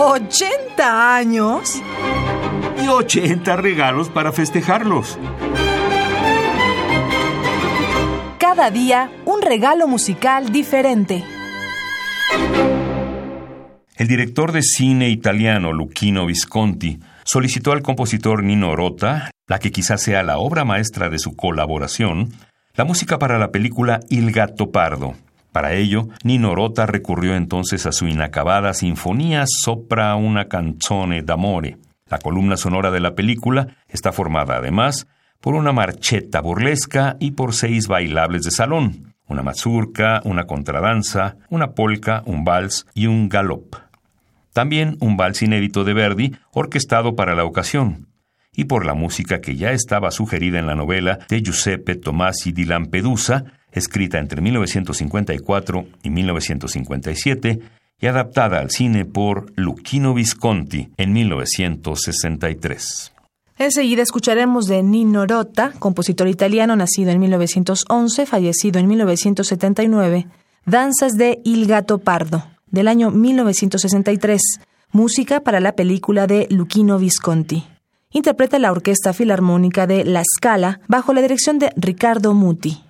¿80 años? Y 80 regalos para festejarlos. Cada día un regalo musical diferente. El director de cine italiano Luchino Visconti solicitó al compositor Nino Rota, la que quizás sea la obra maestra de su colaboración, la música para la película Il Gatto Pardo. Para ello, Nino Rota recurrió entonces a su inacabada Sinfonía Sopra una canzone d'amore. La columna sonora de la película está formada además por una marcheta burlesca y por seis bailables de salón, una mazurca, una contradanza, una polka, un vals y un galop. También un vals inédito de Verdi, orquestado para la ocasión, y por la música que ya estaba sugerida en la novela de Giuseppe Tomasi di Lampedusa, escrita entre 1954 y 1957 y adaptada al cine por Luchino Visconti en 1963. Enseguida escucharemos de Nino Rota, compositor italiano nacido en 1911, fallecido en 1979, Danzas de Il Gato Pardo, del año 1963, música para la película de Luchino Visconti. Interpreta la Orquesta Filarmónica de La Scala bajo la dirección de Ricardo Muti.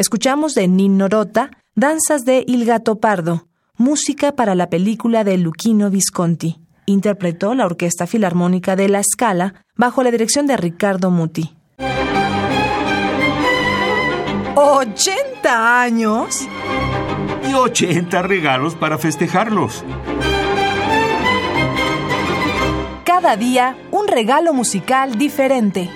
Escuchamos de Nino Rota, Danzas de Il Gato Pardo, música para la película de Luchino Visconti. Interpretó la Orquesta Filarmónica de La Scala bajo la dirección de Ricardo Muti. ¿80 años? Y 80 regalos para festejarlos. Cada día un regalo musical diferente.